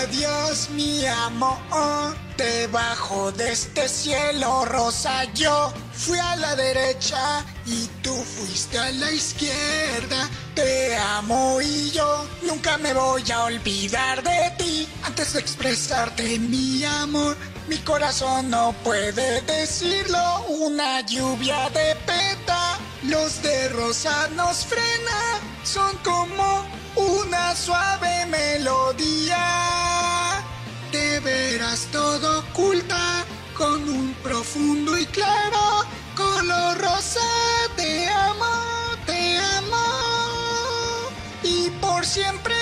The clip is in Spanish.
Adiós mi amor, debajo de este cielo rosa yo fui a la derecha y tú fuiste a la izquierda. Amo y yo nunca me voy a olvidar de ti. Antes de expresarte mi amor, mi corazón no puede decirlo. Una lluvia de peta, los de rosa nos frena, son como una suave melodía. De veras todo oculta con un profundo y claro color rosa y por siempre.